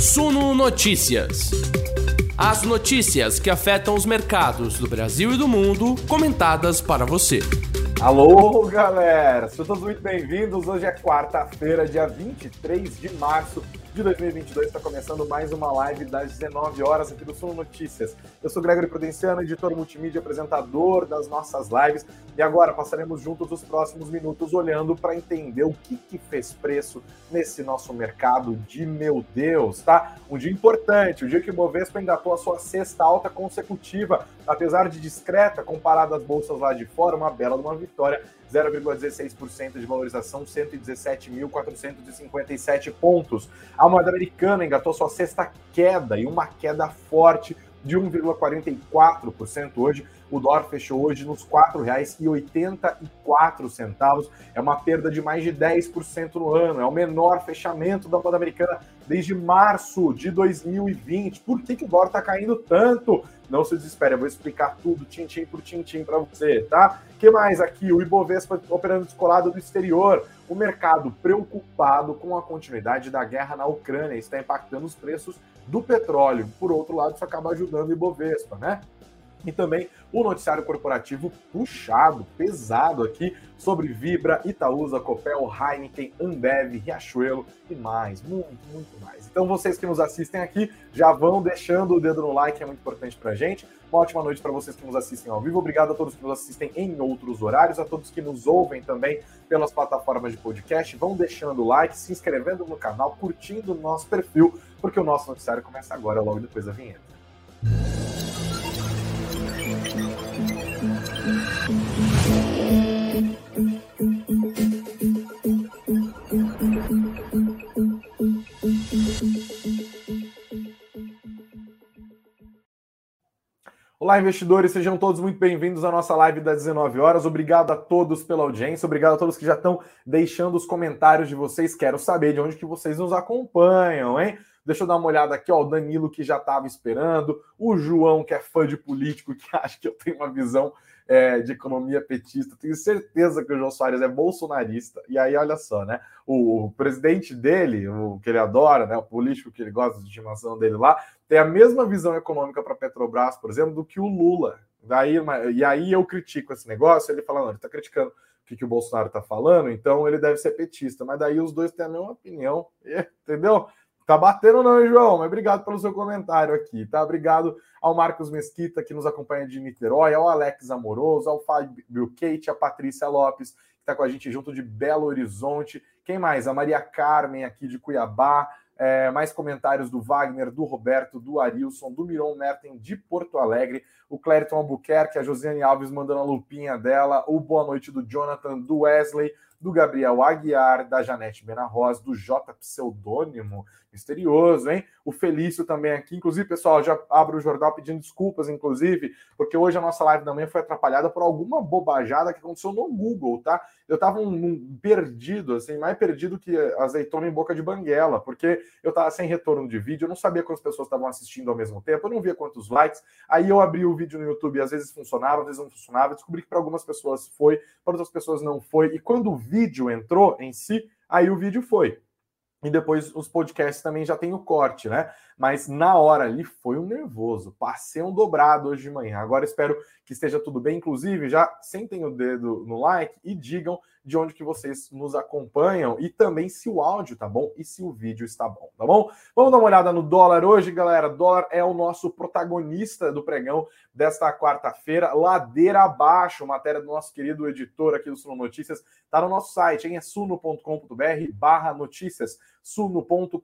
Suno Notícias. As notícias que afetam os mercados do Brasil e do mundo, comentadas para você. Alô, galera! Sejam todos muito bem-vindos. Hoje é quarta-feira, dia 23 de março de 2022. Está começando mais uma live das 19 horas aqui do Sul Notícias. Eu sou Gregory Prudenciano, editor multimídia, apresentador das nossas lives. E agora passaremos juntos os próximos minutos olhando para entender o que, que fez preço nesse nosso mercado de meu Deus, tá? Um dia importante, o dia que o Bovespa engatou a sua sexta alta consecutiva, apesar de discreta comparado às bolsas lá de fora, uma bela uma vitória 0,16% de valorização, 117.457 pontos. A moeda americana engatou sua sexta queda e uma queda forte de 1,44% hoje. O dólar fechou hoje nos R$ 4,84. É uma perda de mais de 10% no ano. É o menor fechamento da moeda americana desde março de 2020. Por que, que o dólar está caindo tanto? Não se desespere, eu vou explicar tudo, tintim por tintim para você, tá? que mais aqui? O Ibovespa operando descolado do exterior. O mercado preocupado com a continuidade da guerra na Ucrânia está impactando os preços do petróleo. Por outro lado, isso acaba ajudando o Ibovespa, né? E também o noticiário corporativo puxado, pesado aqui, sobre Vibra, Itaúsa, Copel, Heineken, Ambev, Riachuelo e mais, muito, muito mais. Então vocês que nos assistem aqui já vão deixando o dedo no like, é muito importante pra gente. Uma ótima noite para vocês que nos assistem ao vivo. Obrigado a todos que nos assistem em outros horários, a todos que nos ouvem também pelas plataformas de podcast. Vão deixando o like, se inscrevendo no canal, curtindo o nosso perfil, porque o nosso noticiário começa agora, logo depois da vinheta. Olá, investidores, sejam todos muito bem-vindos à nossa live das 19 horas. Obrigado a todos pela audiência, obrigado a todos que já estão deixando os comentários de vocês. Quero saber de onde que vocês nos acompanham, hein? Deixa eu dar uma olhada aqui, ó, o Danilo que já estava esperando, o João que é fã de político, que acha que eu tenho uma visão é, de economia petista. Tenho certeza que o João Soares é bolsonarista. E aí, olha só, né? O, o presidente dele, o que ele adora, né? O político que ele gosta de estimação dele lá, tem a mesma visão econômica para Petrobras, por exemplo, do que o Lula. Daí, e aí eu critico esse negócio, ele fala, não, ele está criticando o que, que o Bolsonaro está falando, então ele deve ser petista. Mas daí os dois têm a mesma opinião, entendeu? Tá batendo não, hein, João? Mas obrigado pelo seu comentário aqui, tá? Obrigado ao Marcos Mesquita, que nos acompanha de Niterói, ao Alex Amoroso, ao Fábio Kate, a Patrícia Lopes, que está com a gente junto de Belo Horizonte. Quem mais? A Maria Carmen, aqui de Cuiabá. É, mais comentários do Wagner, do Roberto, do Arilson, do Miron Merten de Porto Alegre, o Clériton Albuquerque, a Josiane Alves mandando a lupinha dela, o boa noite do Jonathan, do Wesley, do Gabriel Aguiar, da Janete Benarroz, do J Pseudônimo, misterioso, hein? O Felício também aqui. Inclusive, pessoal, já abro o jornal pedindo desculpas, inclusive, porque hoje a nossa live da manhã foi atrapalhada por alguma bobajada que aconteceu no Google, tá? Eu tava um, um perdido, assim, mais perdido que azeitona em boca de banguela, porque eu tava sem retorno de vídeo, eu não sabia quantas pessoas estavam assistindo ao mesmo tempo, eu não via quantos likes. Aí eu abri o vídeo no YouTube, e às vezes funcionava, às vezes não funcionava. descobri que para algumas pessoas foi, para outras pessoas não foi. E quando o vídeo entrou em si, aí o vídeo foi. E depois os podcasts também já tem o corte, né? Mas na hora ali foi um nervoso. Passei um dobrado hoje de manhã. Agora espero que esteja tudo bem. Inclusive, já sentem o dedo no like e digam de onde que vocês nos acompanham e também se o áudio tá bom e se o vídeo está bom, tá bom? Vamos dar uma olhada no dólar hoje, galera. Dólar é o nosso protagonista do pregão desta quarta-feira, ladeira abaixo, matéria do nosso querido editor aqui do Suno Notícias, tá no nosso site, hein? É suno.com.br barra notícias, suno.com.br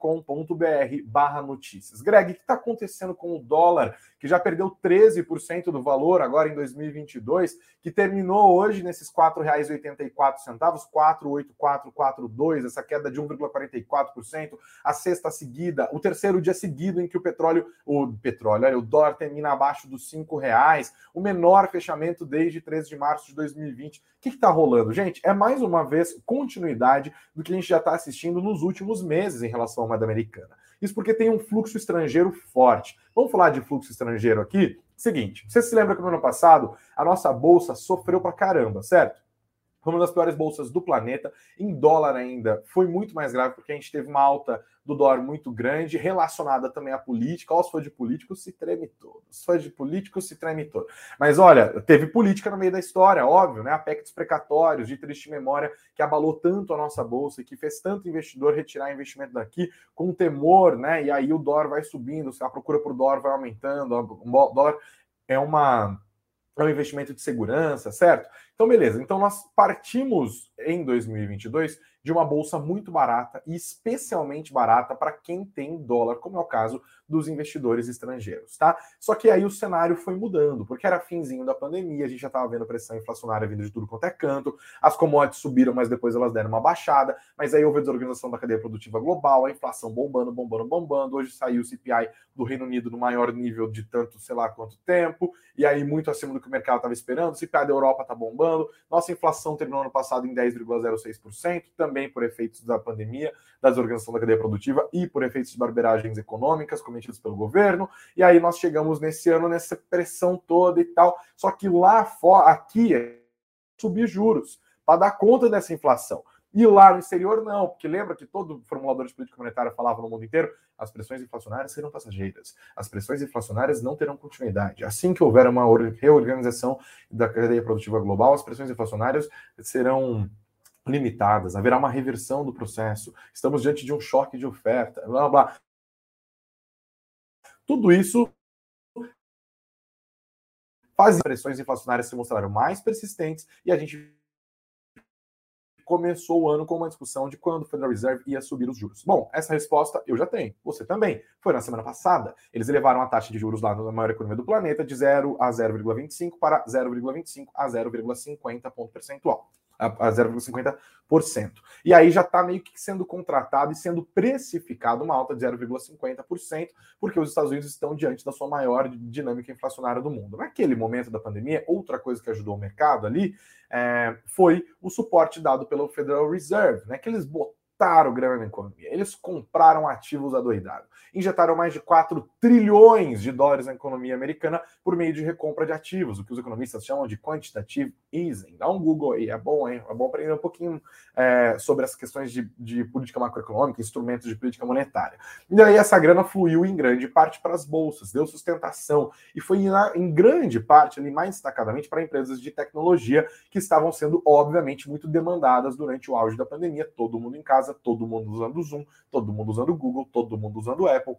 barra notícias. Greg, o que está acontecendo com o dólar, que já perdeu 13% do valor agora em 2022, que terminou hoje nesses R$ 4,84 centavos, 48442, essa queda de 1,44%, a sexta seguida, o terceiro dia seguido em que o petróleo, o petróleo, olha, o dólar termina abaixo dos cinco reais, o menor fechamento desde 13 de março de 2020. O que está rolando, gente? É mais uma vez continuidade do que a gente já está assistindo nos últimos meses em relação à moeda americana. Isso porque tem um fluxo estrangeiro forte. Vamos falar de fluxo estrangeiro aqui? Seguinte, você se lembra que no ano passado a nossa bolsa sofreu pra caramba, certo? Foi uma das piores bolsas do planeta. Em dólar ainda foi muito mais grave, porque a gente teve uma alta do dólar muito grande, relacionada também à política. Ó, se for de político, se treme todo. Se for de político, se treme todo. Mas olha, teve política no meio da história, óbvio, né? A PEC dos precatórios, de triste memória, que abalou tanto a nossa bolsa e que fez tanto investidor retirar investimento daqui com temor, né? E aí o dólar vai subindo, a procura por dólar vai aumentando, o dólar é uma é um investimento de segurança, certo? Então, beleza. Então, nós partimos em 2022 de uma bolsa muito barata e especialmente barata para quem tem dólar, como é o caso dos investidores estrangeiros, tá? Só que aí o cenário foi mudando, porque era finzinho da pandemia, a gente já estava vendo pressão inflacionária vindo de tudo quanto é canto, as commodities subiram, mas depois elas deram uma baixada, mas aí houve a desorganização da cadeia produtiva global, a inflação bombando, bombando, bombando. Hoje saiu o CPI do Reino Unido no maior nível de tanto, sei lá quanto tempo, e aí muito acima do que o mercado estava esperando. O CPI da Europa está bombando. Nossa inflação terminou ano passado em 10,06%, também por efeitos da pandemia, da desorganização da cadeia produtiva e por efeitos de barberagens econômicas, cometidos pelo governo, e aí nós chegamos nesse ano nessa pressão toda e tal. Só que lá fora, aqui, é subir juros para dar conta dessa inflação. E lá no exterior, não, porque lembra que todo formulador de política monetária falava no mundo inteiro: as pressões inflacionárias serão passageiras, as pressões inflacionárias não terão continuidade. Assim que houver uma reorganização da cadeia produtiva global, as pressões inflacionárias serão limitadas, haverá uma reversão do processo, estamos diante de um choque de oferta, blá blá. Tudo isso faz pressões inflacionárias se mostraram mais persistentes e a gente começou o ano com uma discussão de quando o Federal Reserve ia subir os juros. Bom, essa resposta eu já tenho, você também. Foi na semana passada. Eles elevaram a taxa de juros lá na maior economia do planeta de 0 a 0,25 para 0,25 a 0,50 ponto percentual a 0,50%. E aí já está meio que sendo contratado e sendo precificado uma alta de 0,50%, porque os Estados Unidos estão diante da sua maior dinâmica inflacionária do mundo. Naquele momento da pandemia, outra coisa que ajudou o mercado ali é, foi o suporte dado pelo Federal Reserve, né, que eles botaram injetaram grana na economia. Eles compraram ativos adoidados. Injetaram mais de 4 trilhões de dólares na economia americana por meio de recompra de ativos, o que os economistas chamam de quantitative easing. Dá um Google aí, é bom, hein? É bom aprender um pouquinho é, sobre as questões de, de política macroeconômica, instrumentos de política monetária. E aí essa grana fluiu em grande parte para as bolsas, deu sustentação e foi em grande parte, ali mais destacadamente, para empresas de tecnologia que estavam sendo, obviamente, muito demandadas durante o auge da pandemia, todo mundo em casa casa, todo mundo usando o Zoom, todo mundo usando o Google, todo mundo usando o Apple,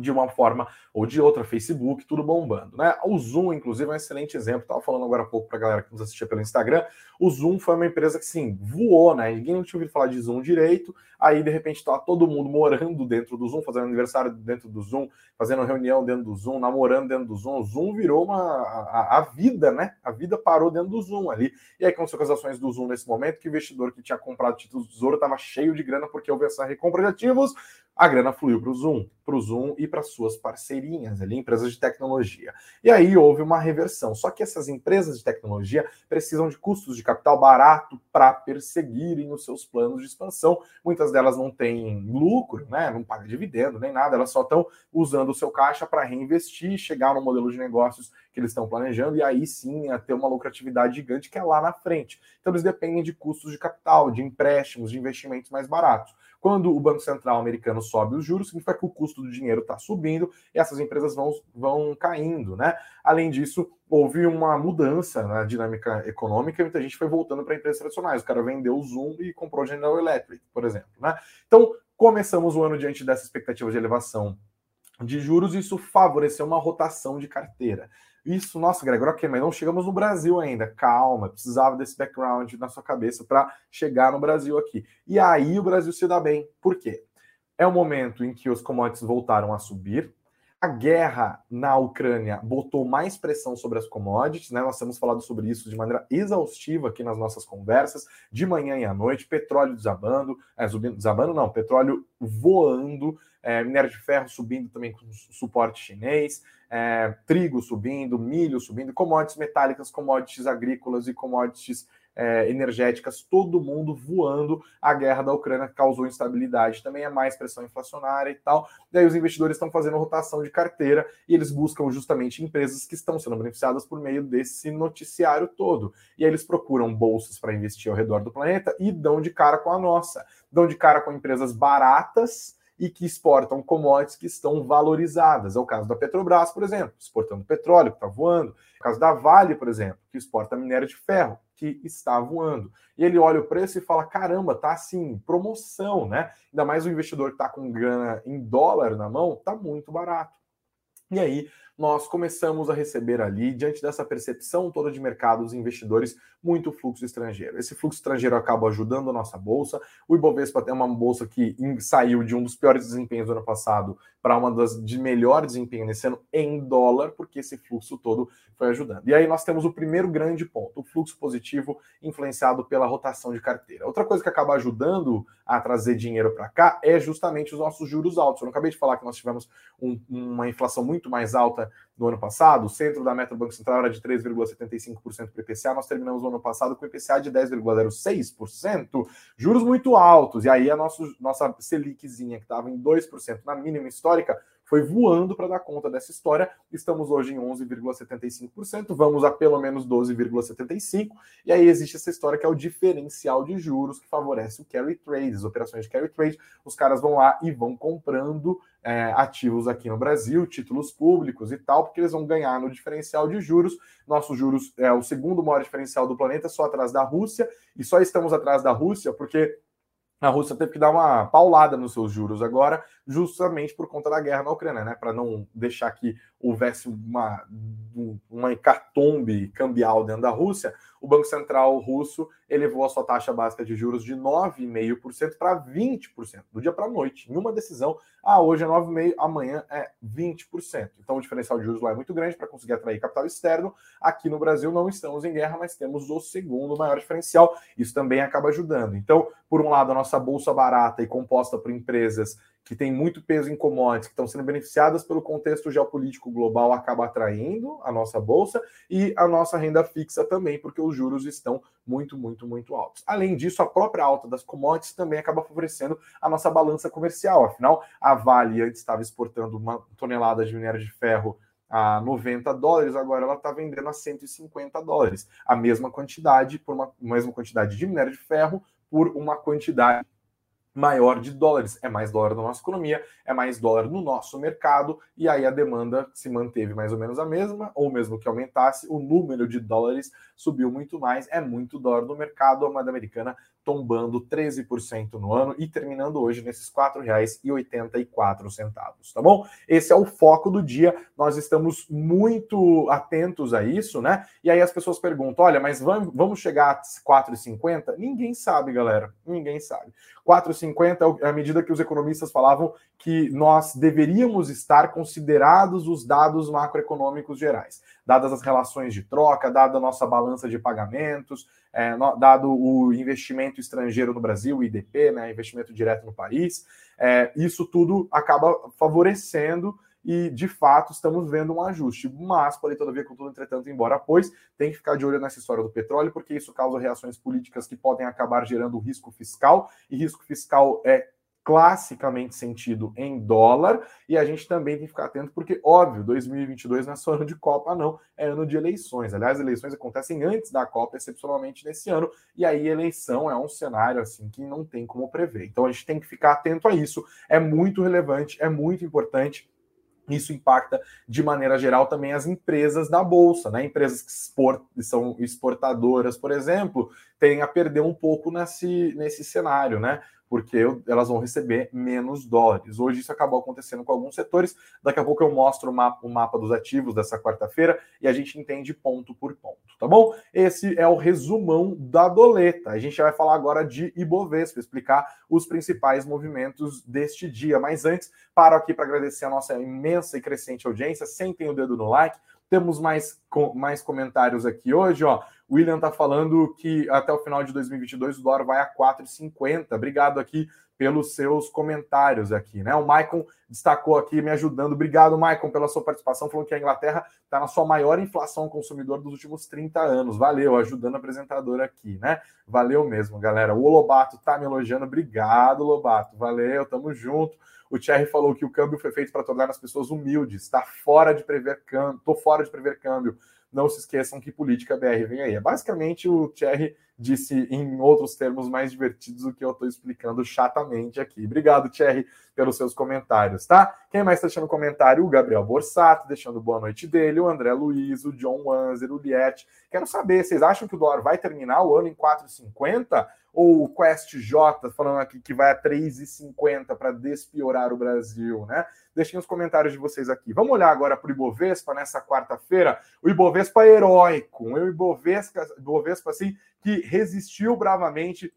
de uma forma ou de outra, Facebook, tudo bombando, né? O Zoom, inclusive, é um excelente exemplo. Estava falando agora há pouco para a galera que nos assistia pelo Instagram. O Zoom foi uma empresa que, sim, voou, né? Ninguém não tinha ouvido falar de Zoom direito. Aí, de repente, estava todo mundo morando dentro do Zoom, fazendo aniversário dentro do Zoom, fazendo reunião dentro do Zoom, namorando dentro do Zoom. O Zoom virou uma a, a vida, né? A vida parou dentro do Zoom ali. E aí aconteceu com as ações do Zoom nesse momento, que o investidor que tinha comprado títulos do Tesouro estava cheio de grana porque houve essa recompra de ativos a grana fluiu para o Zoom, para o Zoom e para suas parceirinhas ali, empresas de tecnologia. E aí houve uma reversão. Só que essas empresas de tecnologia precisam de custos de capital barato para perseguirem os seus planos de expansão. Muitas delas não têm lucro, né? Não pagam dividendo nem nada, elas só estão usando o seu caixa para reinvestir, chegar no modelo de negócios que eles estão planejando e aí sim a ter uma lucratividade gigante que é lá na frente. Então eles dependem de custos de capital, de empréstimos, de investimentos mais baratos. Quando o Banco Central americano sobe os juros, significa que o custo do dinheiro está subindo e essas empresas vão, vão caindo, né? Além disso, houve uma mudança na dinâmica econômica muita gente foi voltando para empresas tradicionais. O cara vendeu o Zoom e comprou o General Electric, por exemplo, né? Então, começamos o ano diante dessa expectativa de elevação de juros, e isso favoreceu uma rotação de carteira. Isso, nossa, Gregor, ok, mas não chegamos no Brasil ainda. Calma, precisava desse background na sua cabeça para chegar no Brasil aqui. E aí o Brasil se dá bem. Por quê? É o momento em que os commodities voltaram a subir. A guerra na Ucrânia botou mais pressão sobre as commodities, né? Nós temos falado sobre isso de maneira exaustiva aqui nas nossas conversas, de manhã e à noite, petróleo desabando, é, desabando não, petróleo voando, é, minério de ferro subindo também com suporte chinês, é, trigo subindo, milho subindo, commodities metálicas, commodities agrícolas e commodities é, energéticas, todo mundo voando. A guerra da Ucrânia causou instabilidade, também é mais pressão inflacionária e tal. Daí os investidores estão fazendo rotação de carteira e eles buscam justamente empresas que estão sendo beneficiadas por meio desse noticiário todo. E aí eles procuram bolsas para investir ao redor do planeta e dão de cara com a nossa. Dão de cara com empresas baratas e que exportam commodities que estão valorizadas. É o caso da Petrobras, por exemplo, exportando petróleo, que está voando. É o caso da Vale, por exemplo, que exporta minério de ferro, que está voando. E ele olha o preço e fala: caramba, tá assim, promoção, né? Ainda mais o investidor que está com grana em dólar na mão, tá muito barato. E aí nós começamos a receber ali, diante dessa percepção toda de mercado, os investidores, muito fluxo estrangeiro. Esse fluxo estrangeiro acaba ajudando a nossa bolsa. O Ibovespa é uma bolsa que saiu de um dos piores desempenhos do ano passado para uma das de melhor desempenho nesse ano em dólar, porque esse fluxo todo foi ajudando. E aí nós temos o primeiro grande ponto, o fluxo positivo influenciado pela rotação de carteira. Outra coisa que acaba ajudando a trazer dinheiro para cá é justamente os nossos juros altos. Eu não acabei de falar que nós tivemos um, uma inflação muito mais alta no ano passado, o centro da meta do Banco Central era de 3,75% para o IPCA, nós terminamos o ano passado com o IPCA de 10,06%, juros muito altos, e aí a nosso, nossa Seliczinha, que estava em 2% na mínima histórica, foi voando para dar conta dessa história. Estamos hoje em 11,75%, vamos a pelo menos 12,75%, e aí existe essa história que é o diferencial de juros que favorece o carry trade, as operações de carry trade. Os caras vão lá e vão comprando é, ativos aqui no Brasil, títulos públicos e tal, porque eles vão ganhar no diferencial de juros. Nossos juros é o segundo maior diferencial do planeta, só atrás da Rússia, e só estamos atrás da Rússia porque a Rússia teve que dar uma paulada nos seus juros agora, justamente por conta da guerra na Ucrânia, né? Para não deixar que houvesse uma, uma hecatombe cambial dentro da Rússia, o Banco Central russo elevou a sua taxa básica de juros de 9,5% para 20%, do dia para a noite, em uma decisão. Ah, hoje é 9,5%, amanhã é 20%. Então o diferencial de juros lá é muito grande para conseguir atrair capital externo. Aqui no Brasil não estamos em guerra, mas temos o segundo maior diferencial. Isso também acaba ajudando. Então, por um lado, a nossa bolsa barata e composta por empresas que têm muito peso em commodities, que estão sendo beneficiadas pelo contexto geopolítico global, acaba atraindo a nossa bolsa e a nossa renda fixa também, porque os juros estão muito, muito, muito altos. Além disso, a própria alta das commodities também acaba favorecendo a nossa balança comercial. Afinal, a Vale antes estava exportando uma tonelada de minério de ferro a 90 dólares, agora ela está vendendo a 150 dólares. A mesma quantidade, por uma mesma quantidade de minério de ferro, por uma quantidade maior de dólares. É mais dólar na nossa economia, é mais dólar no nosso mercado, e aí a demanda se manteve mais ou menos a mesma, ou mesmo que aumentasse, o número de dólares subiu muito mais, é muito dólar no mercado, a moeda americana tombando 13% no ano e terminando hoje nesses R$ 4,84, tá bom? Esse é o foco do dia. Nós estamos muito atentos a isso, né? E aí as pessoas perguntam: olha, mas vamos chegar a 4,50? Ninguém sabe, galera. Ninguém sabe. 4,50 é a medida que os economistas falavam que nós deveríamos estar considerados os dados macroeconômicos gerais, dadas as relações de troca, dada a nossa balança de pagamentos, é, dado o investimento estrangeiro no Brasil, o IDP, né, investimento direto no país, é, isso tudo acaba favorecendo e de fato estamos vendo um ajuste. Mas, porém, todavia, contudo, entretanto, embora pois, tem que ficar de olho nessa história do petróleo, porque isso causa reações políticas que podem acabar gerando risco fiscal, e risco fiscal é classicamente sentido em dólar, e a gente também tem que ficar atento, porque, óbvio, 2022 não é só ano de Copa, não, é ano de eleições. Aliás, eleições acontecem antes da Copa, excepcionalmente nesse ano, e aí eleição é um cenário assim que não tem como prever. Então a gente tem que ficar atento a isso, é muito relevante, é muito importante. Isso impacta de maneira geral também as empresas da bolsa, né? Empresas que export, são exportadoras, por exemplo, têm a perder um pouco nesse, nesse cenário, né? Porque elas vão receber menos dólares. Hoje isso acabou acontecendo com alguns setores. Daqui a pouco eu mostro o mapa, o mapa dos ativos dessa quarta-feira e a gente entende ponto por ponto, tá bom? Esse é o resumão da doleta. A gente vai falar agora de Ibovespa, explicar os principais movimentos deste dia. Mas antes, paro aqui para agradecer a nossa imensa e crescente audiência. Sentem o dedo no like. Temos mais, mais comentários aqui hoje, ó. O William está falando que até o final de 2022 o dólar vai a 4,50. Obrigado aqui pelos seus comentários aqui, né? O Maicon destacou aqui, me ajudando. Obrigado, Maicon, pela sua participação, falando que a Inglaterra está na sua maior inflação consumidor dos últimos 30 anos. Valeu, ajudando a apresentadora aqui, né? Valeu mesmo, galera. O Lobato tá me elogiando. Obrigado, Lobato. Valeu, tamo junto. O Thierry falou que o câmbio foi feito para tornar as pessoas humildes. Está fora de prever câmbio. Tô fora de prever câmbio. Não se esqueçam que política BR vem aí. É basicamente o Thierry disse em outros termos mais divertidos do que eu estou explicando chatamente aqui. Obrigado, Thierry, pelos seus comentários, tá? Quem mais está deixando comentário? O Gabriel Borsato, deixando boa noite dele, o André Luiz, o John Wanzer, o Liette. Quero saber, vocês acham que o dólar vai terminar o ano em 4,50? Ou o Quest J falando aqui que vai a 3,50 para despiorar o Brasil, né? Deixem os comentários de vocês aqui. Vamos olhar agora para o Ibovespa nessa quarta-feira. O Ibovespa heróico, o Ibovespa, Ibovespa assim, que resistiu bravamente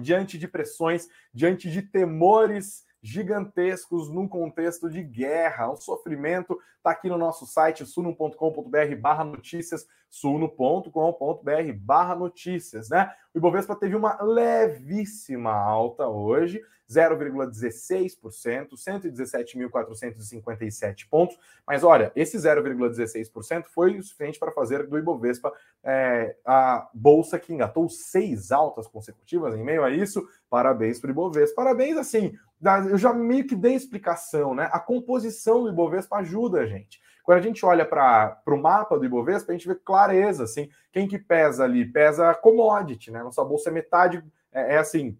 diante de pressões, diante de temores gigantescos num contexto de guerra, um sofrimento. Está aqui no nosso site suno.com.br barra notícias, suno.com.br barra notícias, né? O Ibovespa teve uma levíssima alta hoje, 0,16%, 117.457 pontos. Mas olha, esse 0,16% foi o suficiente para fazer do Ibovespa é, a bolsa que engatou seis altas consecutivas. Em meio a isso, parabéns para o Ibovespa. Parabéns, assim, eu já meio que dei explicação, né? A composição do Ibovespa ajuda a gente. Quando a gente olha para o mapa do Ibovespa, a gente vê clareza, assim, quem que pesa ali? Pesa commodity, né? Nossa bolsa é metade, é, é assim,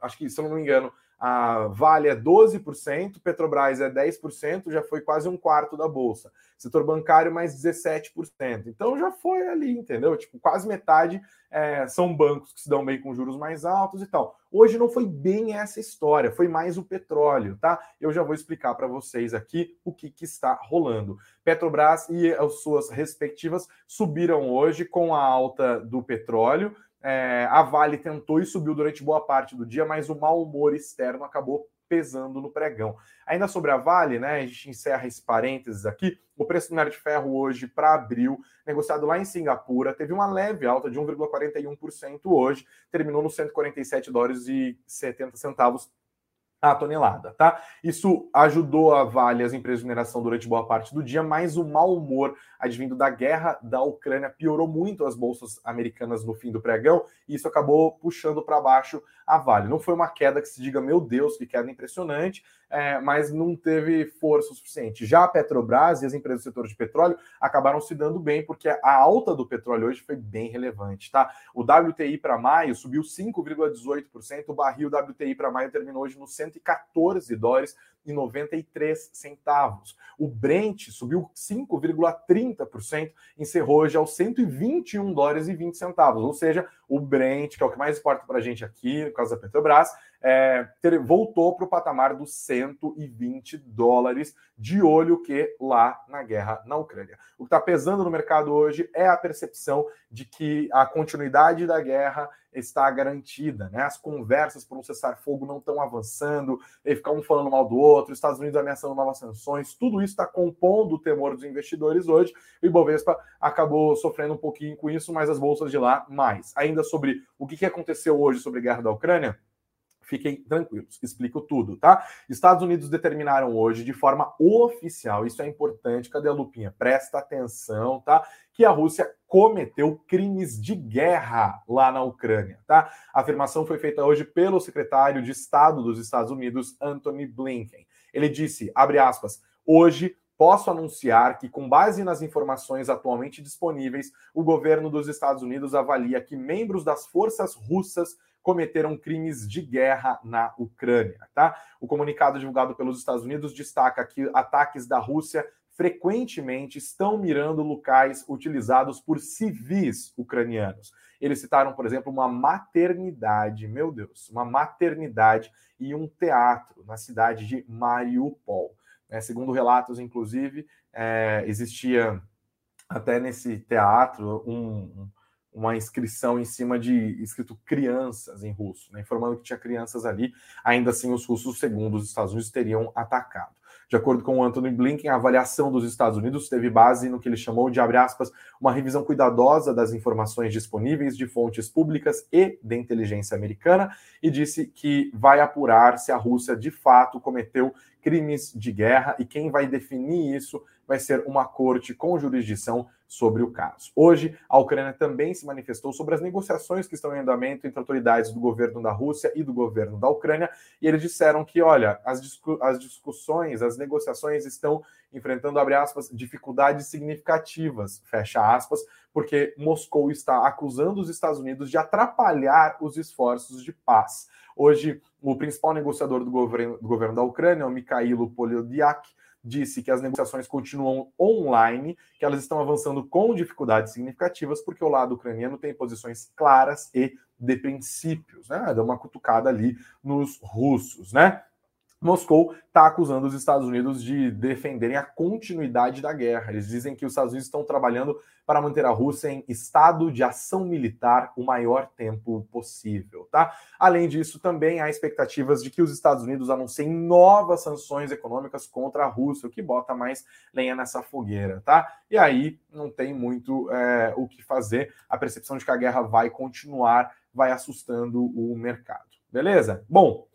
acho que, se eu não me engano, a Vale é 12%, Petrobras é 10%, já foi quase um quarto da bolsa. Setor bancário, mais 17%. Então já foi ali, entendeu? Tipo, quase metade é, são bancos que se dão bem com juros mais altos e tal. Hoje não foi bem essa história, foi mais o petróleo, tá? Eu já vou explicar para vocês aqui o que, que está rolando. Petrobras e as suas respectivas subiram hoje com a alta do petróleo. É, a Vale tentou e subiu durante boa parte do dia, mas o mau humor externo acabou pesando no pregão. Ainda sobre a Vale, né? A gente encerra esse parênteses aqui. O preço do minério de ferro hoje para abril, negociado lá em Singapura, teve uma leve alta de 1,41% hoje, terminou nos 147 dólares e 70 centavos a tonelada, tá? Isso ajudou a Vale as empresas de mineração durante boa parte do dia, mas o mau humor advindo da guerra da Ucrânia piorou muito as bolsas americanas no fim do pregão e isso acabou puxando para baixo a Vale. Não foi uma queda que se diga, meu Deus, que queda impressionante, é, mas não teve força suficiente. Já a Petrobras e as empresas do setor de petróleo acabaram se dando bem, porque a alta do petróleo hoje foi bem relevante, tá? O WTI para maio subiu 5,18%, o barril WTI para maio terminou hoje nos 114 dólares e 93 centavos. O Brent subiu 5,30%, encerrou hoje aos 121 dólares e 20 centavos. Ou seja, o Brent, que é o que mais importa para a gente aqui, no caso da Petrobras, é, ter, voltou para o patamar dos 120 dólares, de olho que lá na guerra na Ucrânia. O que está pesando no mercado hoje é a percepção de que a continuidade da guerra está garantida, né? As conversas por um cessar-fogo não estão avançando, e ficar um falando mal do outro, Estados Unidos ameaçando novas sanções, tudo isso está compondo o temor dos investidores hoje. O Ibovespa acabou sofrendo um pouquinho com isso, mas as bolsas de lá mais. Ainda sobre o que aconteceu hoje sobre a guerra da Ucrânia, Fiquem tranquilos, explico tudo, tá? Estados Unidos determinaram hoje, de forma oficial, isso é importante, cadê a lupinha? Presta atenção, tá? Que a Rússia cometeu crimes de guerra lá na Ucrânia, tá? A afirmação foi feita hoje pelo secretário de Estado dos Estados Unidos, Anthony Blinken. Ele disse, abre aspas, hoje posso anunciar que, com base nas informações atualmente disponíveis, o governo dos Estados Unidos avalia que membros das forças russas cometeram crimes de guerra na Ucrânia. Tá? O comunicado divulgado pelos Estados Unidos destaca que ataques da Rússia frequentemente estão mirando locais utilizados por civis ucranianos. Eles citaram, por exemplo, uma maternidade, meu Deus, uma maternidade e um teatro na cidade de Mariupol. É, segundo relatos, inclusive, é, existia até nesse teatro um, uma inscrição em cima de escrito crianças em russo, né, informando que tinha crianças ali. Ainda assim, os russos, segundo os Estados Unidos, teriam atacado. De acordo com o Anthony Blinken, a avaliação dos Estados Unidos teve base no que ele chamou de, abre aspas, uma revisão cuidadosa das informações disponíveis de fontes públicas e de inteligência americana e disse que vai apurar se a Rússia de fato cometeu crimes de guerra e quem vai definir isso vai ser uma corte com jurisdição sobre o caso. Hoje, a Ucrânia também se manifestou sobre as negociações que estão em andamento entre autoridades do governo da Rússia e do governo da Ucrânia, e eles disseram que, olha, as, discu as discussões, as negociações estão enfrentando, abre aspas, dificuldades significativas, fecha aspas, porque Moscou está acusando os Estados Unidos de atrapalhar os esforços de paz. Hoje, o principal negociador do governo, do governo da Ucrânia, o Mikhailo Poliodiak, disse que as negociações continuam online, que elas estão avançando com dificuldades significativas, porque o lado ucraniano tem posições claras e de princípios, né? Dá uma cutucada ali nos russos, né? Moscou está acusando os Estados Unidos de defenderem a continuidade da guerra. Eles dizem que os Estados Unidos estão trabalhando para manter a Rússia em estado de ação militar o maior tempo possível, tá? Além disso, também há expectativas de que os Estados Unidos anunciem novas sanções econômicas contra a Rússia, o que bota mais lenha nessa fogueira, tá? E aí não tem muito é, o que fazer. A percepção de que a guerra vai continuar vai assustando o mercado. Beleza? Bom,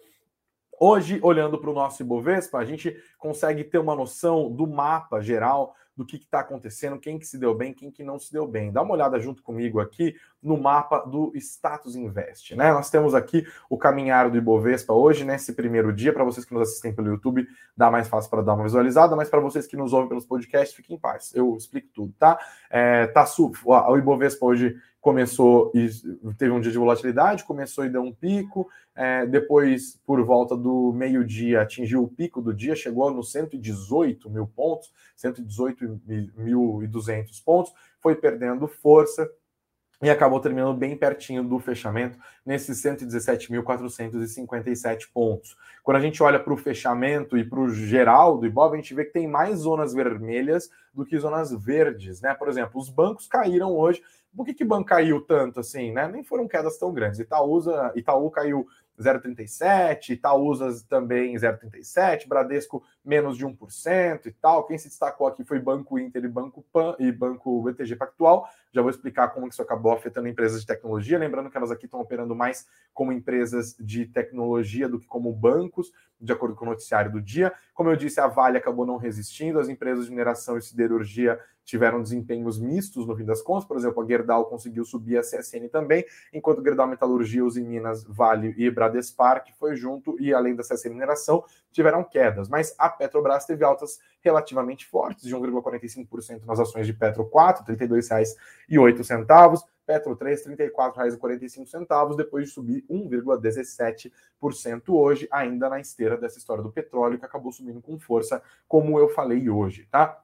Hoje, olhando para o nosso Ibovespa, a gente consegue ter uma noção do mapa geral do que está acontecendo, quem que se deu bem, quem que não se deu bem. Dá uma olhada junto comigo aqui no mapa do Status Invest, né? Nós temos aqui o caminhar do Ibovespa hoje, nesse primeiro dia, para vocês que nos assistem pelo YouTube, dá mais fácil para dar uma visualizada, mas para vocês que nos ouvem pelos podcasts, fiquem em paz. Eu explico tudo, tá? É, tá o Ibovespa hoje começou e teve um dia de volatilidade, começou e deu um pico, é, depois, por volta do meio-dia, atingiu o pico do dia, chegou nos 118 mil pontos, 118.200 pontos, foi perdendo força e acabou terminando bem pertinho do fechamento, nesses 117.457 pontos. Quando a gente olha para o fechamento e para o geral do Ibov, a gente vê que tem mais zonas vermelhas do que zonas verdes, né? Por exemplo, os bancos caíram hoje por que, que banco caiu tanto assim, né? Nem foram quedas tão grandes. Itaúsa, Itaú caiu 0,37, Itaúsa também 0,37, Bradesco menos de 1% e tal. Quem se destacou aqui foi Banco Inter e Banco Pan e Banco BTG Pactual. Já vou explicar como isso acabou afetando empresas de tecnologia, lembrando que elas aqui estão operando mais como empresas de tecnologia do que como bancos, de acordo com o noticiário do dia. Como eu disse, a Vale acabou não resistindo, as empresas de mineração e siderurgia tiveram desempenhos mistos no fim das contas. Por exemplo, a Gerdau conseguiu subir a CSN também, enquanto Gerdau Metalurgia, Uzi Minas, Vale e Bradespar, que foi junto, e além da CSN Mineração, tiveram quedas. Mas a Petrobras teve altas relativamente fortes, de 1,45% nas ações de Petro 4, R$ 32,08. Petro 3, R$ 34,45, depois de subir 1,17% hoje, ainda na esteira dessa história do petróleo, que acabou subindo com força, como eu falei hoje, tá?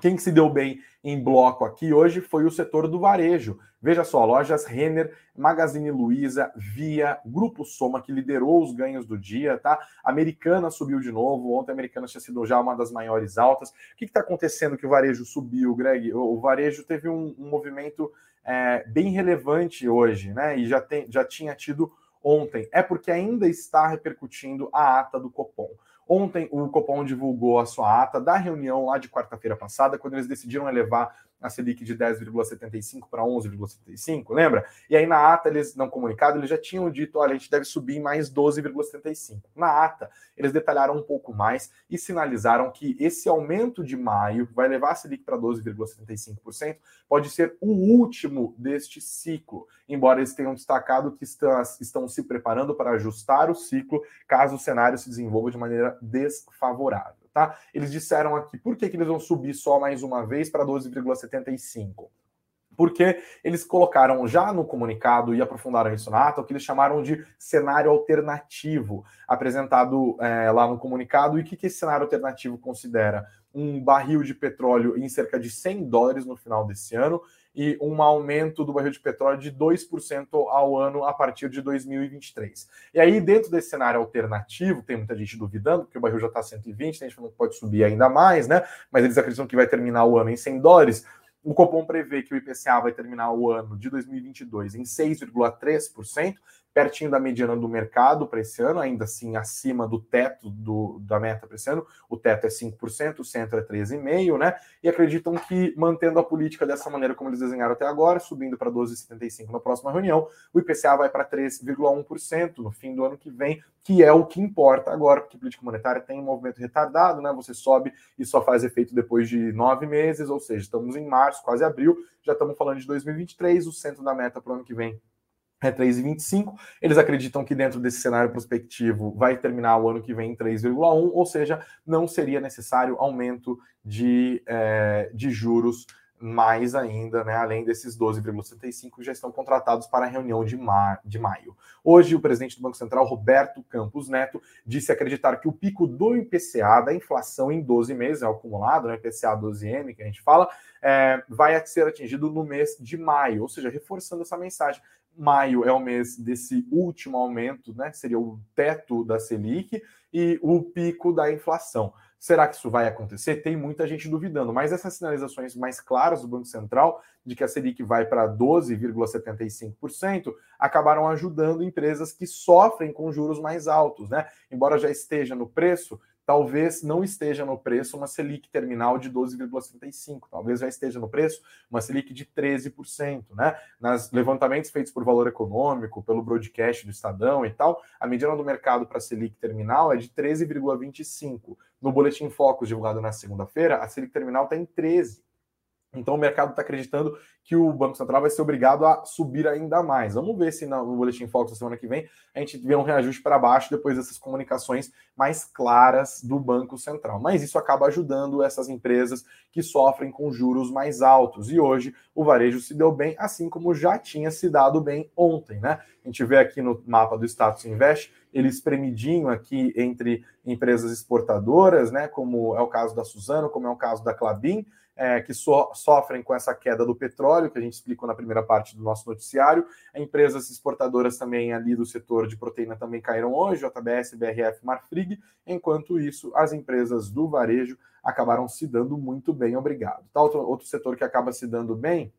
Quem se deu bem em bloco aqui hoje foi o setor do varejo. Veja só, lojas Renner, Magazine Luiza, Via, Grupo Soma, que liderou os ganhos do dia, tá? Americana subiu de novo. Ontem a Americana tinha sido já uma das maiores altas. O que está acontecendo que o varejo subiu, Greg? O, o varejo teve um, um movimento é, bem relevante hoje, né? E já, tem, já tinha tido ontem. É porque ainda está repercutindo a ata do Copom. Ontem o Copom divulgou a sua ata da reunião lá de quarta-feira passada, quando eles decidiram elevar a Selic de 10,75 para 11,75, lembra? E aí na ata, eles não comunicado, eles já tinham dito, olha, a gente deve subir mais 12,75. Na ata, eles detalharam um pouco mais e sinalizaram que esse aumento de maio vai levar a Selic para 12,75%, pode ser o último deste ciclo, embora eles tenham destacado que estão, estão se preparando para ajustar o ciclo caso o cenário se desenvolva de maneira desfavorável tá? Eles disseram aqui, por que, que eles vão subir só mais uma vez para 12,75? Porque eles colocaram já no comunicado e aprofundaram isso na ata, o que eles chamaram de cenário alternativo, apresentado é, lá no comunicado. E o que, que esse cenário alternativo considera? Um barril de petróleo em cerca de 100 dólares no final desse ano e um aumento do barril de petróleo de 2% ao ano a partir de 2023. E aí, dentro desse cenário alternativo, tem muita gente duvidando, porque o barril já está 120, tem gente falando que pode subir ainda mais, né? Mas eles acreditam que vai terminar o ano em 100 dólares. O Copom prevê que o IPCA vai terminar o ano de 2022 em 6,3%, pertinho da mediana do mercado para esse ano, ainda assim acima do teto do, da meta para esse ano. O teto é 5%, o centro é 13,5%, né? E acreditam que mantendo a política dessa maneira como eles desenharam até agora, subindo para 12,75% na próxima reunião, o IPCA vai para 3,1% no fim do ano que vem, que é o que importa agora, porque política monetária tem um movimento retardado, né? Você sobe e só faz efeito depois de nove meses, ou seja, estamos em março, quase abril, já estamos falando de 2023, o centro da meta para o ano que vem é 3,25. Eles acreditam que dentro desse cenário prospectivo vai terminar o ano que vem em 3,1, ou seja, não seria necessário aumento de, é, de juros mais ainda, né, além desses 12,75 já estão contratados para a reunião de, ma de maio. Hoje, o presidente do Banco Central, Roberto Campos Neto, disse acreditar que o pico do IPCA, da inflação em 12 meses, é acumulado, né, IPCA 12M, que a gente fala, é, vai ser atingido no mês de maio, ou seja, reforçando essa mensagem maio é o mês desse último aumento, né? Seria o teto da Selic e o pico da inflação. Será que isso vai acontecer? Tem muita gente duvidando, mas essas sinalizações mais claras do Banco Central de que a Selic vai para 12,75% acabaram ajudando empresas que sofrem com juros mais altos, né? Embora já esteja no preço, talvez não esteja no preço uma Selic terminal de 12,75, talvez já esteja no preço uma Selic de 13%, né? Nas levantamentos feitos por valor econômico, pelo broadcast do Estadão e tal, a mediana do mercado para a Selic terminal é de 13,25. No boletim Focus divulgado na segunda-feira, a Selic terminal está em 13. Então o mercado está acreditando que o Banco Central vai ser obrigado a subir ainda mais. Vamos ver se no Boletim Fox da semana que vem a gente vê um reajuste para baixo depois dessas comunicações mais claras do Banco Central. Mas isso acaba ajudando essas empresas que sofrem com juros mais altos. E hoje o varejo se deu bem, assim como já tinha se dado bem ontem, né? A gente vê aqui no mapa do Status Invest, ele espremidinho aqui entre empresas exportadoras, né? Como é o caso da Suzano, como é o caso da Clabin é, que so, sofrem com essa queda do petróleo, que a gente explicou na primeira parte do nosso noticiário. Empresas exportadoras também ali do setor de proteína também caíram hoje, JBS, BRF, Marfrig. Enquanto isso, as empresas do varejo acabaram se dando muito bem, obrigado. Tá, outro, outro setor que acaba se dando bem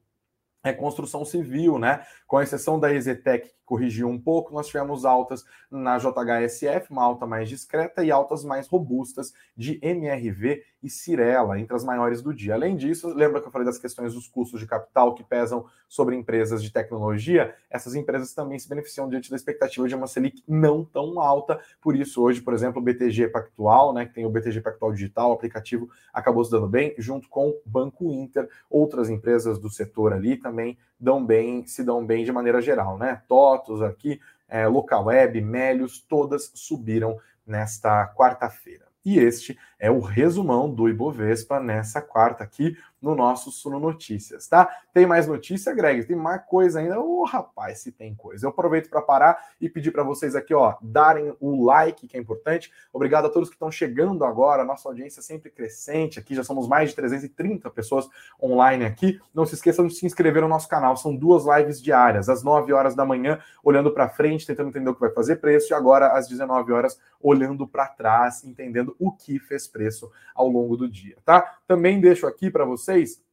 é construção civil, né? Com exceção da Exetec, que corrigiu um pouco, nós tivemos altas na JHSF, uma alta mais discreta, e altas mais robustas de MRV e Cirela, entre as maiores do dia. Além disso, lembra que eu falei das questões dos custos de capital que pesam sobre empresas de tecnologia? Essas empresas também se beneficiam diante da expectativa de uma Selic não tão alta. Por isso, hoje, por exemplo, o BTG Pactual, né, que tem o BTG Pactual Digital, o aplicativo acabou se dando bem, junto com o Banco Inter, outras empresas do setor ali também dão bem, se dão bem de maneira geral, né? TOTOS aqui, é, Localweb, Melios, todas subiram nesta quarta-feira. E este é o resumão do Ibovespa nessa quarta aqui no nosso Suno Notícias, tá? Tem mais notícia, Greg? Tem mais coisa ainda? Ô, oh, rapaz, se tem coisa. Eu aproveito para parar e pedir para vocês aqui, ó, darem o like, que é importante. Obrigado a todos que estão chegando agora. Nossa audiência sempre crescente aqui. Já somos mais de 330 pessoas online aqui. Não se esqueçam de se inscrever no nosso canal. São duas lives diárias, às 9 horas da manhã, olhando para frente, tentando entender o que vai fazer preço, e agora às 19 horas, olhando para trás, entendendo o que fez preço ao longo do dia, tá? Também deixo aqui para vocês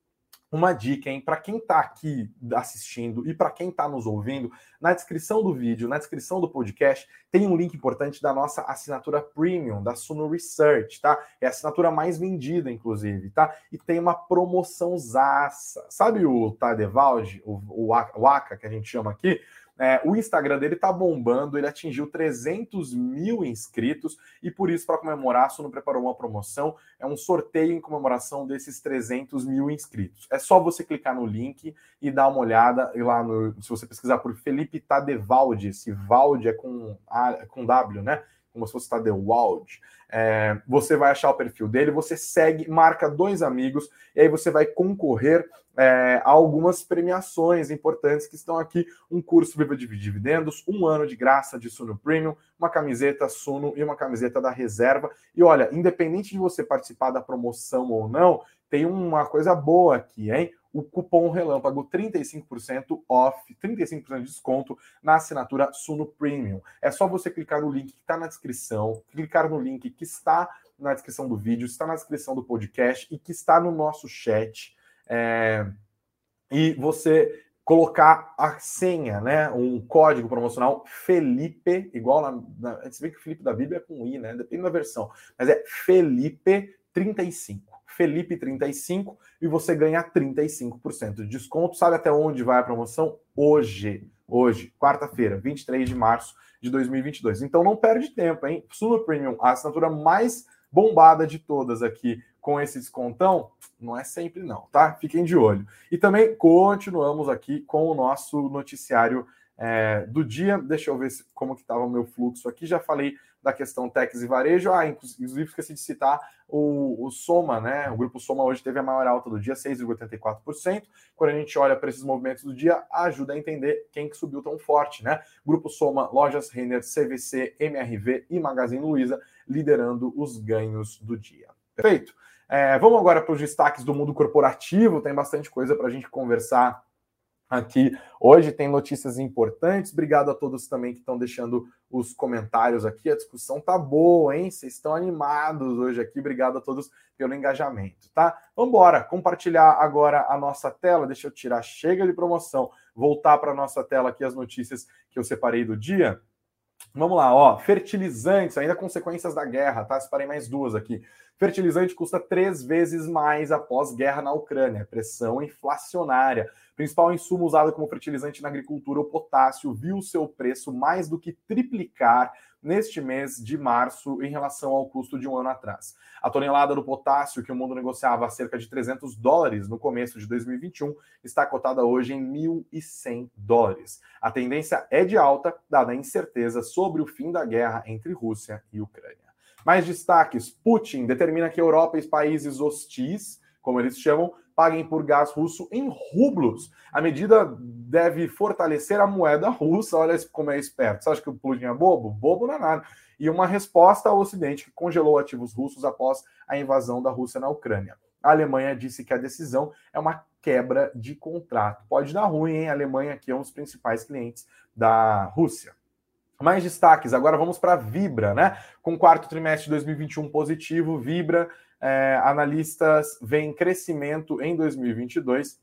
uma dica, hein? Para quem está aqui assistindo e para quem está nos ouvindo, na descrição do vídeo, na descrição do podcast, tem um link importante da nossa assinatura premium, da Suno Research, tá? É a assinatura mais vendida, inclusive, tá? E tem uma promoção zaça. Sabe o Tadevalde, o, o, o ACA, que a gente chama aqui? É, o Instagram dele tá bombando, ele atingiu 300 mil inscritos e por isso, para comemorar, a Suno preparou uma promoção, é um sorteio em comemoração desses 300 mil inscritos. É só você clicar no link e dar uma olhada lá no, se você pesquisar por Felipe Tadevaldi, esse Valde é com, A, com W, né? Como se fosse Tadewald. É, você vai achar o perfil dele, você segue, marca dois amigos, e aí você vai concorrer é, a algumas premiações importantes que estão aqui: um curso Viva de Dividendos, um ano de graça de Suno Premium, uma camiseta Suno e uma camiseta da reserva. E olha, independente de você participar da promoção ou não, tem uma coisa boa aqui, hein? O cupom relâmpago 35% off, 35% de desconto na assinatura Suno Premium. É só você clicar no link que está na descrição, clicar no link que está na descrição do vídeo, está na descrição do podcast e que está no nosso chat. É... E você colocar a senha, né? Um código promocional Felipe, igual na, na gente vê que Felipe da Bíblia é com I, né? Depende da versão, mas é Felipe 35. Felipe 35 e você ganha 35% de desconto. Sabe até onde vai a promoção? Hoje, hoje, quarta-feira, 23 de março de 2022. Então não perde tempo, hein? Sula Premium, a assinatura mais bombada de todas aqui com esse descontão, não é sempre não, tá? Fiquem de olho. E também continuamos aqui com o nosso noticiário é, do dia. Deixa eu ver como que estava o meu fluxo aqui. Já falei da questão Tex e Varejo. Ah, inclusive esqueci de citar o, o, Soma, né? O grupo Soma hoje teve a maior alta do dia, 6,84%. Quando a gente olha para esses movimentos do dia, ajuda a entender quem que subiu tão forte, né? Grupo Soma, Lojas Renner, CVC, MRV e Magazine Luiza liderando os ganhos do dia. Perfeito? É, vamos agora para os destaques do mundo corporativo. Tem bastante coisa para a gente conversar aqui hoje. Tem notícias importantes. Obrigado a todos também que estão deixando os comentários aqui. A discussão tá boa, hein? Vocês estão animados hoje aqui. Obrigado a todos pelo engajamento, tá? Vamos embora. Compartilhar agora a nossa tela. Deixa eu tirar chega de promoção. Voltar para a nossa tela aqui as notícias que eu separei do dia. Vamos lá, ó. Fertilizantes, ainda consequências da guerra, tá? Separei mais duas aqui. Fertilizante custa três vezes mais após guerra na Ucrânia. Pressão inflacionária. Principal insumo usado como fertilizante na agricultura, o potássio, viu seu preço mais do que triplicar neste mês de março em relação ao custo de um ano atrás. A tonelada do potássio que o mundo negociava a cerca de 300 dólares no começo de 2021 está cotada hoje em 1.100 dólares. A tendência é de alta, dada a incerteza sobre o fim da guerra entre Rússia e Ucrânia. Mais destaques: Putin determina que Europa e países hostis, como eles chamam, paguem por gás russo em rublos. A medida deve fortalecer a moeda russa. Olha como é esperto. Você acha que o Putin é bobo? Bobo não é nada. E uma resposta ao Ocidente, que congelou ativos russos após a invasão da Rússia na Ucrânia. A Alemanha disse que a decisão é uma quebra de contrato. Pode dar ruim, hein? A Alemanha aqui é um dos principais clientes da Rússia. Mais destaques, agora vamos para Vibra, né? Com quarto trimestre de 2021 positivo, Vibra, é, analistas veem crescimento em 2022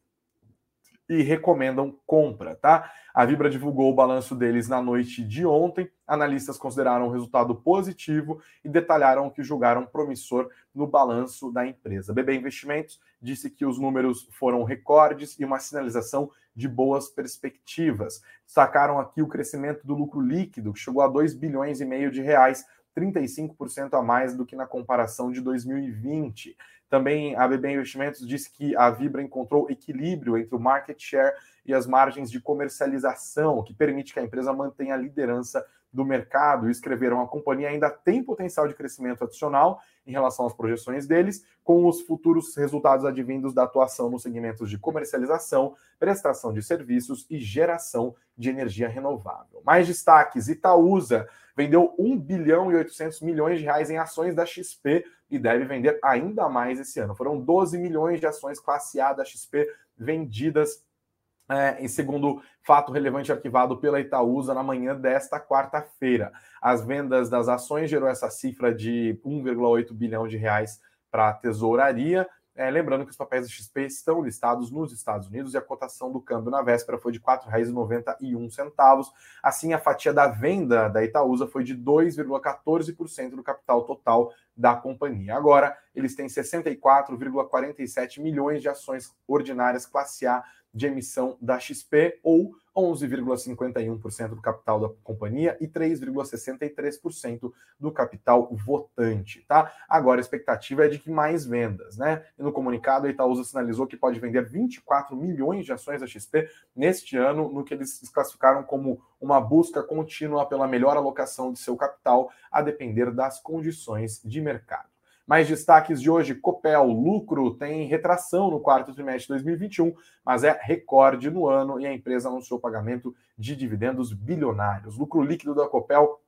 e recomendam compra, tá? A Vibra divulgou o balanço deles na noite de ontem. Analistas consideraram o resultado positivo e detalharam que julgaram promissor no balanço da empresa. BB Investimentos disse que os números foram recordes e uma sinalização de boas perspectivas. Destacaram aqui o crescimento do lucro líquido, que chegou a 2 bilhões e meio de reais, 35% a mais do que na comparação de 2020. Também a BB Investimentos disse que a Vibra encontrou equilíbrio entre o market share e as margens de comercialização, que permite que a empresa mantenha a liderança do mercado e escreveram a companhia ainda tem potencial de crescimento adicional em relação às projeções deles, com os futuros resultados advindos da atuação nos segmentos de comercialização, prestação de serviços e geração de energia renovável. Mais destaques: Itaúsa vendeu 1 bilhão e 800 milhões de reais em ações da XP e deve vender ainda mais esse ano. Foram 12 milhões de ações classe A da XP vendidas é, em segundo fato relevante arquivado pela Itaúsa na manhã desta quarta-feira. As vendas das ações gerou essa cifra de 1,8 bilhão de reais para a tesouraria. É, lembrando que os papéis da XP estão listados nos Estados Unidos e a cotação do câmbio na véspera foi de R$ 4,91. Assim, a fatia da venda da Itaúsa foi de 2,14% do capital total da companhia. Agora, eles têm 64,47 milhões de ações ordinárias classe A de emissão da XP, ou 11,51% do capital da companhia e 3,63% do capital votante, tá? Agora a expectativa é de que mais vendas, né? E no comunicado a Itaúsa sinalizou que pode vender 24 milhões de ações da XP neste ano, no que eles classificaram como uma busca contínua pela melhor alocação de seu capital, a depender das condições de mercado. Mais destaques de hoje: Copel, lucro tem retração no quarto trimestre de 2021, mas é recorde no ano e a empresa anunciou pagamento de dividendos bilionários. Lucro líquido da Copel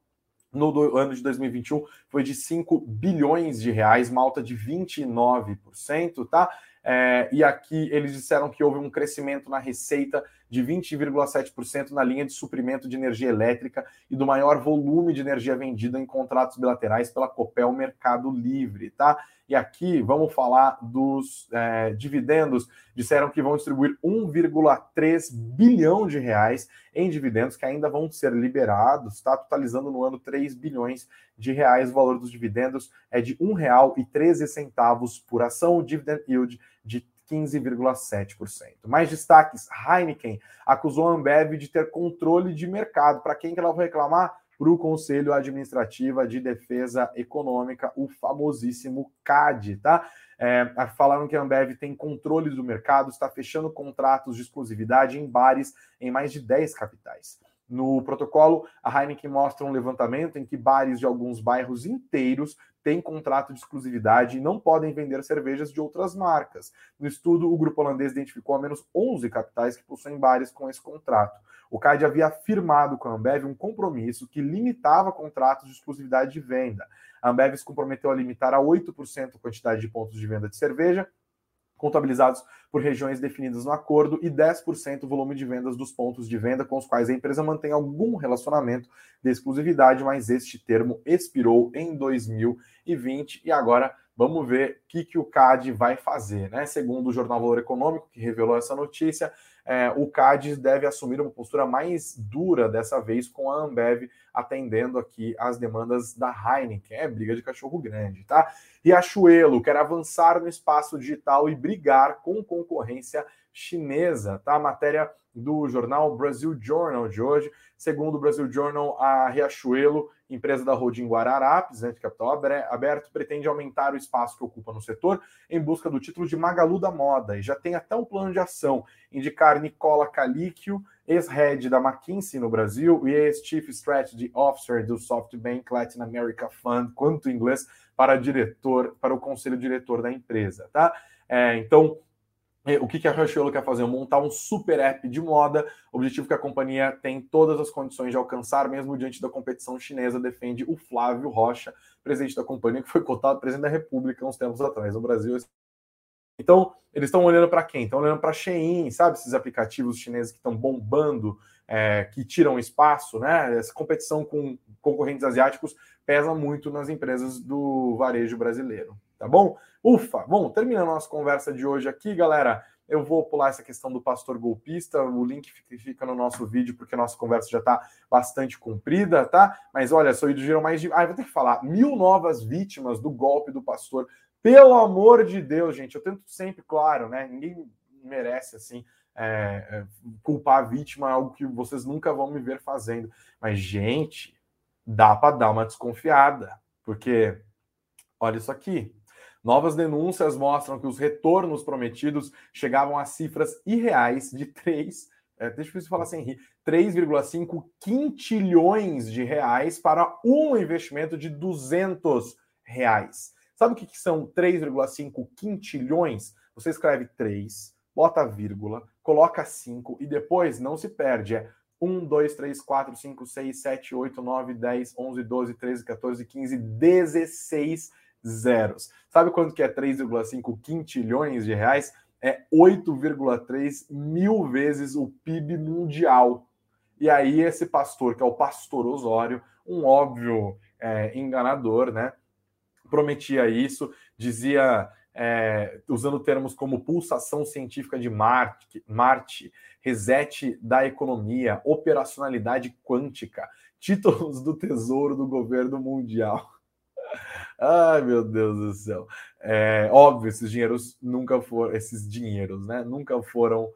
no ano de 2021 foi de 5 bilhões de reais, uma alta de 29%, tá? É, e aqui eles disseram que houve um crescimento na receita de 20,7% na linha de suprimento de energia elétrica e do maior volume de energia vendida em contratos bilaterais pela Copel Mercado Livre, tá? E aqui vamos falar dos é, dividendos. Disseram que vão distribuir 1,3 bilhão de reais em dividendos que ainda vão ser liberados, está totalizando no ano 3 bilhões de reais. O valor dos dividendos é de R$ 1,13 por ação, o dividend yield de 15,7%. Mais destaques: Heineken acusou a Ambev de ter controle de mercado. Para quem que ela vai reclamar? para o Conselho Administrativo de Defesa Econômica, o famosíssimo CAD, tá? É, falaram que a Ambev tem controle do mercado, está fechando contratos de exclusividade em bares em mais de 10 capitais. No protocolo, a Heineken mostra um levantamento em que bares de alguns bairros inteiros têm contrato de exclusividade e não podem vender cervejas de outras marcas. No estudo, o grupo holandês identificou ao menos 11 capitais que possuem bares com esse contrato. O CAD havia firmado com a Ambev um compromisso que limitava contratos de exclusividade de venda. A Ambev se comprometeu a limitar a 8% a quantidade de pontos de venda de cerveja, contabilizados por regiões definidas no acordo, e 10% o volume de vendas dos pontos de venda com os quais a empresa mantém algum relacionamento de exclusividade, mas este termo expirou em 2020 e agora vamos ver o que, que o CAD vai fazer. Né? Segundo o Jornal Valor Econômico, que revelou essa notícia, é, o CAD deve assumir uma postura mais dura dessa vez com a Ambev atendendo aqui as demandas da Heineken. É briga de cachorro grande, tá? Riachuelo quer avançar no espaço digital e brigar com concorrência chinesa, tá? Matéria do jornal Brasil Journal de hoje. Segundo o Brasil Journal, a Riachuelo, empresa da holding Guararapes, né, de capital aberto, pretende aumentar o espaço que ocupa no setor em busca do título de Magalu da Moda e já tem até um plano de ação, indicar Nicola Calicchio, ex-head da McKinsey no Brasil e ex-chief strategy officer do SoftBank Latin America Fund, quanto inglês, para diretor, para o conselho diretor da empresa, tá? É, então, o que a Riachuelo quer fazer? Montar um super app de moda, objetivo que a companhia tem todas as condições de alcançar, mesmo diante da competição chinesa, defende o Flávio Rocha, presidente da companhia, que foi cotado presidente da República uns tempos atrás. No Brasil, então, eles estão olhando para quem? Estão olhando para Shein, sabe? Esses aplicativos chineses que estão bombando, é, que tiram espaço, né? Essa competição com concorrentes asiáticos pesa muito nas empresas do varejo brasileiro, tá bom? Ufa! Bom, terminando a nossa conversa de hoje aqui, galera, eu vou pular essa questão do pastor golpista, o link fica no nosso vídeo, porque a nossa conversa já está bastante comprida, tá? Mas olha, surgiram mais de. Ah, vou ter que falar: mil novas vítimas do golpe do pastor. Pelo amor de Deus, gente, eu tento sempre, claro, né? Ninguém merece assim. É, é, culpar a vítima é algo que vocês nunca vão me ver fazendo. Mas, gente, dá para dar uma desconfiada, porque olha isso aqui. Novas denúncias mostram que os retornos prometidos chegavam a cifras irreais de 3, é, deixa eu falar sem rir, 3,5 quintilhões de reais para um investimento de 200 reais. Sabe o que, que são 3,5 quintilhões? Você escreve 3, bota vírgula, coloca 5 e depois não se perde. É 1, 2, 3, 4, 5, 6, 7, 8, 9, 10, 11, 12, 13, 14, 15, 16 zeros. Sabe quanto que é 3,5 quintilhões de reais? É 8,3 mil vezes o PIB mundial. E aí esse pastor, que é o pastor Osório, um óbvio é, enganador, né? Prometia isso, dizia, é, usando termos como pulsação científica de Marte, Marte, reset da economia, operacionalidade quântica, títulos do tesouro do governo mundial. Ai, meu Deus do céu. É, óbvio, esses dinheiros nunca foram, esses dinheiros, né? Nunca foram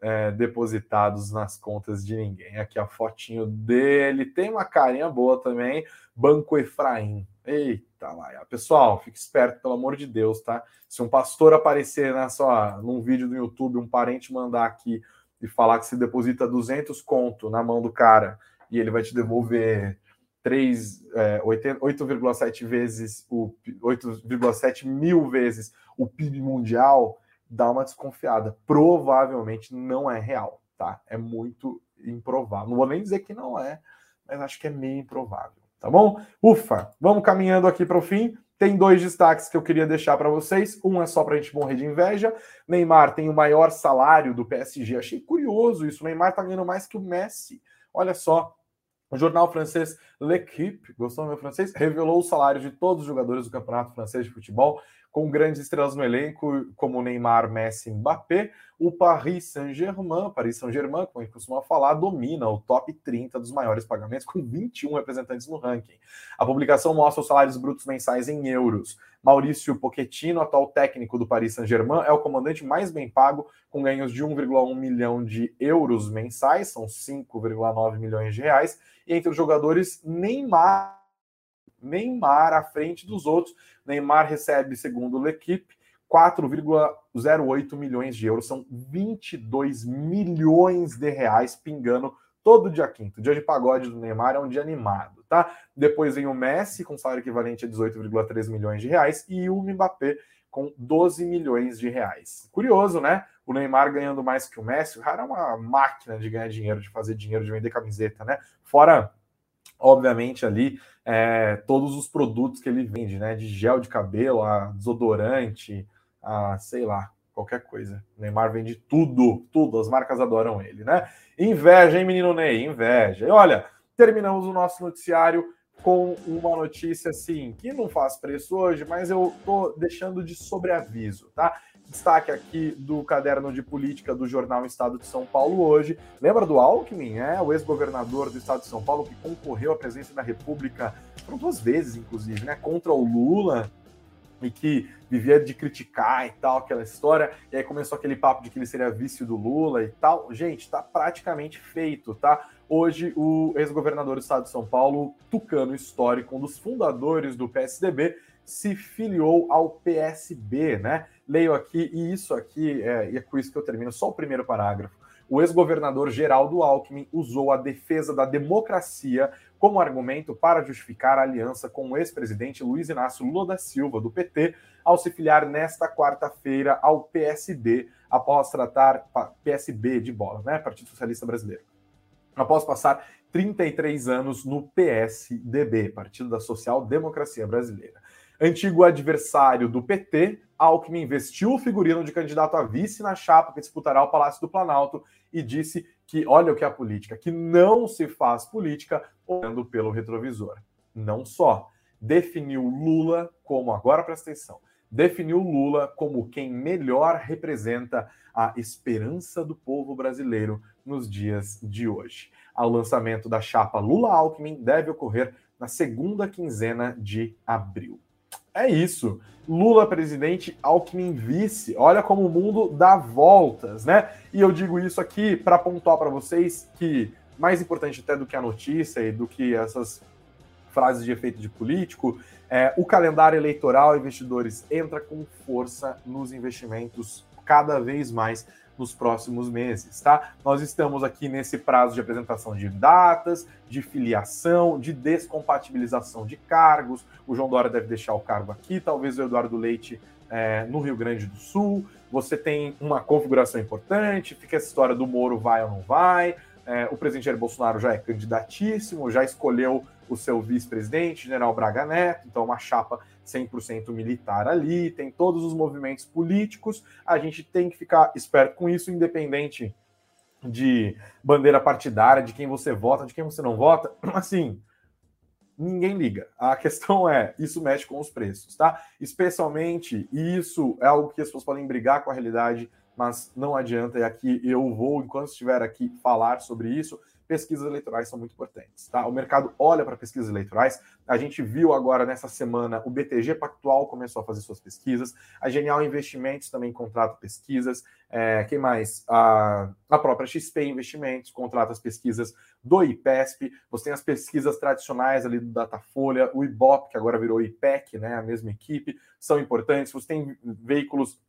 é, depositados nas contas de ninguém. Aqui a fotinho dele, tem uma carinha boa também, Banco Efraim. Eita lá, pessoal, fique esperto, pelo amor de Deus, tá? Se um pastor aparecer na sua, num vídeo do YouTube, um parente mandar aqui e falar que se deposita 200 conto na mão do cara e ele vai te devolver 3, 8,7 vezes o 8,7 mil vezes o PIB mundial, dá uma desconfiada. Provavelmente não é real, tá? É muito improvável. Não vou nem dizer que não é, mas acho que é meio improvável, tá bom? Ufa, vamos caminhando aqui para o fim. Tem dois destaques que eu queria deixar para vocês. Um é só para a gente morrer de inveja. Neymar tem o maior salário do PSG. Achei curioso isso. Neymar está ganhando mais que o Messi. Olha só. O jornal francês L'Equipe, gostou do meu francês? Revelou os salários de todos os jogadores do Campeonato Francês de Futebol com grandes estrelas no elenco, como Neymar, Messi e Mbappé, o Paris Saint-Germain, Paris Saint-Germain, como a gente costuma falar, domina o top 30 dos maiores pagamentos, com 21 representantes no ranking. A publicação mostra os salários brutos mensais em euros. Maurício Pochettino, atual técnico do Paris Saint-Germain, é o comandante mais bem pago, com ganhos de 1,1 milhão de euros mensais, são 5,9 milhões de reais, e entre os jogadores, Neymar Neymar à frente dos outros. Neymar recebe, segundo o L'Equipe, 4,08 milhões de euros, são 22 milhões de reais pingando todo dia quinto. Dia de pagode do Neymar é um dia animado, tá? Depois vem o Messi com salário equivalente a 18,3 milhões de reais e o Mbappé com 12 milhões de reais. Curioso, né? O Neymar ganhando mais que o Messi, o cara é uma máquina de ganhar dinheiro, de fazer dinheiro, de vender camiseta, né? Fora obviamente ali é, todos os produtos que ele vende, né? De gel de cabelo, a desodorante, a sei lá, qualquer coisa. O Neymar vende tudo, tudo. As marcas adoram ele, né? Inveja, hein, menino Ney? Inveja. E olha, terminamos o nosso noticiário com uma notícia assim que não faz preço hoje, mas eu tô deixando de sobreaviso, tá? Destaque aqui do caderno de política do jornal Estado de São Paulo hoje. Lembra do Alckmin, é? O ex-governador do Estado de São Paulo que concorreu à presidência da República, foram duas vezes, inclusive, né? Contra o Lula e que vivia de criticar e tal, aquela história, e aí começou aquele papo de que ele seria vice do Lula e tal. Gente, tá praticamente feito, tá? Hoje, o ex-governador do estado de São Paulo, Tucano Histórico, um dos fundadores do PSDB, se filiou ao PSB, né? Leio aqui, e isso aqui, é, e é com isso que eu termino, só o primeiro parágrafo. O ex-governador Geraldo Alckmin usou a defesa da democracia como argumento para justificar a aliança com o ex-presidente Luiz Inácio Lula da Silva, do PT, ao se filiar nesta quarta-feira ao PSD, após tratar PSB de bola, né? Partido Socialista Brasileiro. Após passar 33 anos no PSDB, Partido da Social Democracia Brasileira. Antigo adversário do PT, Alckmin vestiu o figurino de candidato a vice na chapa que disputará o Palácio do Planalto e disse que, olha o que é a política, que não se faz política olhando pelo retrovisor. Não só. Definiu Lula como, agora presta atenção, definiu Lula como quem melhor representa a esperança do povo brasileiro nos dias de hoje. O lançamento da chapa Lula-Alckmin deve ocorrer na segunda quinzena de abril. É isso. Lula presidente, Alckmin vice. Olha como o mundo dá voltas, né? E eu digo isso aqui para pontuar para vocês que mais importante até do que a notícia e do que essas frases de efeito de político, é, o calendário eleitoral, investidores, entra com força nos investimentos cada vez mais nos próximos meses, tá? Nós estamos aqui nesse prazo de apresentação de datas, de filiação, de descompatibilização de cargos. O João Dória deve deixar o cargo aqui, talvez o Eduardo Leite é, no Rio Grande do Sul. Você tem uma configuração importante, fica essa história do Moro vai ou não vai. É, o presidente Jair Bolsonaro já é candidatíssimo, já escolheu o seu vice-presidente, general Braga Neto, então uma chapa 100% militar ali, tem todos os movimentos políticos, a gente tem que ficar esperto com isso, independente de bandeira partidária, de quem você vota, de quem você não vota, assim, ninguém liga. A questão é, isso mexe com os preços, tá? Especialmente, e isso é algo que as pessoas podem brigar com a realidade, mas não adianta, e aqui eu vou, enquanto estiver aqui, falar sobre isso, pesquisas eleitorais são muito importantes. Tá? O mercado olha para pesquisas eleitorais. A gente viu agora nessa semana o BTG Pactual começou a fazer suas pesquisas. A Genial Investimentos também contrata pesquisas. É, quem mais? A, a própria XP Investimentos contrata as pesquisas do IPESP. Você tem as pesquisas tradicionais ali do Datafolha, o IBOP, que agora virou IPEC, né? A mesma equipe, são importantes. Você tem veículos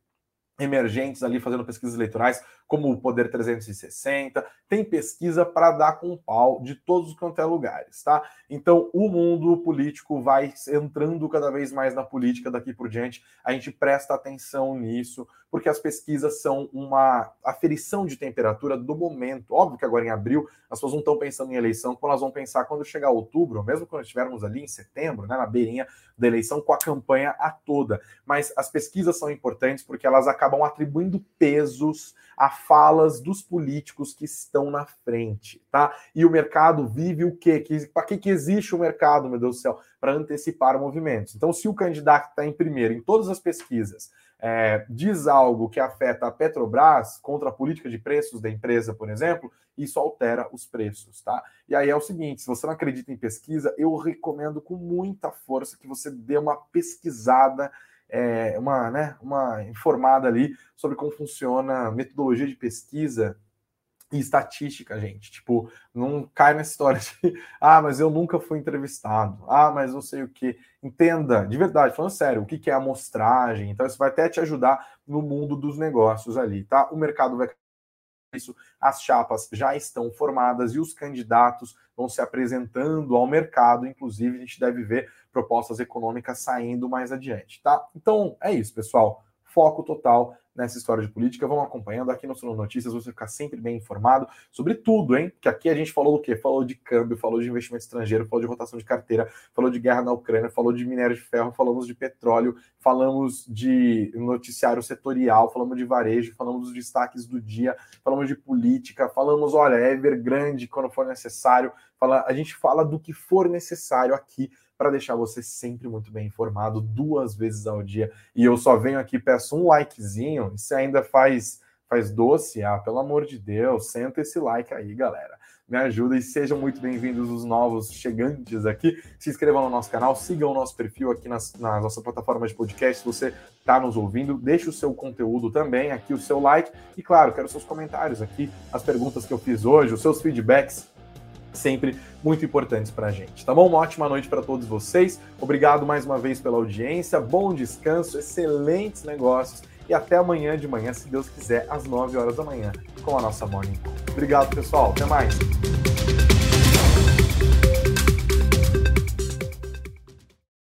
emergentes ali fazendo pesquisas eleitorais, como o Poder 360, tem pesquisa para dar com pau de todos os quanto é lugares, tá? Então, o mundo político vai entrando cada vez mais na política daqui por diante, a gente presta atenção nisso, porque as pesquisas são uma aferição de temperatura do momento. Óbvio que agora em abril as pessoas não estão pensando em eleição, como elas vão pensar quando chegar outubro, mesmo quando estivermos ali em setembro, né, na beirinha da eleição com a campanha a toda. Mas as pesquisas são importantes porque elas acabam atribuindo pesos a falas dos políticos que estão na frente, tá? E o mercado vive o quê? Que, Para que, que existe o mercado, meu Deus do céu? Para antecipar movimentos. Então, se o candidato está em primeiro em todas as pesquisas, é, diz algo que afeta a Petrobras contra a política de preços da empresa, por exemplo, isso altera os preços, tá? E aí é o seguinte: se você não acredita em pesquisa, eu recomendo com muita força que você dê uma pesquisada, é, uma, né, uma informada ali sobre como funciona a metodologia de pesquisa e estatística, gente. Tipo, não cai nessa história de ah, mas eu nunca fui entrevistado, ah, mas não sei o que. Entenda, de verdade, falando sério, o que é amostragem. Então, isso vai até te ajudar no mundo dos negócios ali, tá? O mercado vai isso, as chapas já estão formadas e os candidatos vão se apresentando ao mercado, inclusive a gente deve ver propostas econômicas saindo mais adiante, tá? Então é isso, pessoal. Foco total nessa história de política. Vamos acompanhando aqui no Sono Notícias, você ficar sempre bem informado sobre tudo, hein? Que aqui a gente falou do quê? Falou de câmbio, falou de investimento estrangeiro, falou de rotação de carteira, falou de guerra na Ucrânia, falou de minério de ferro, falamos de petróleo, falamos de noticiário setorial, falamos de varejo, falamos dos destaques do dia, falamos de política, falamos, olha, Evergrande quando for necessário, fala, a gente fala do que for necessário aqui para deixar você sempre muito bem informado duas vezes ao dia. E eu só venho aqui, peço um likezinho, se ainda faz faz doce, ah, pelo amor de Deus, senta esse like aí, galera. Me ajuda e sejam muito bem-vindos os novos chegantes aqui. Se inscrevam no nosso canal, sigam o nosso perfil aqui nas, na nossa plataforma de podcast. Se você está nos ouvindo, deixe o seu conteúdo também, aqui o seu like. E claro, quero seus comentários aqui, as perguntas que eu fiz hoje, os seus feedbacks sempre muito importantes para a gente, tá bom? Uma ótima noite para todos vocês. Obrigado mais uma vez pela audiência, bom descanso, excelentes negócios e até amanhã de manhã, se Deus quiser, às 9 horas da manhã, com a nossa Morning Call. Obrigado, pessoal. Até mais.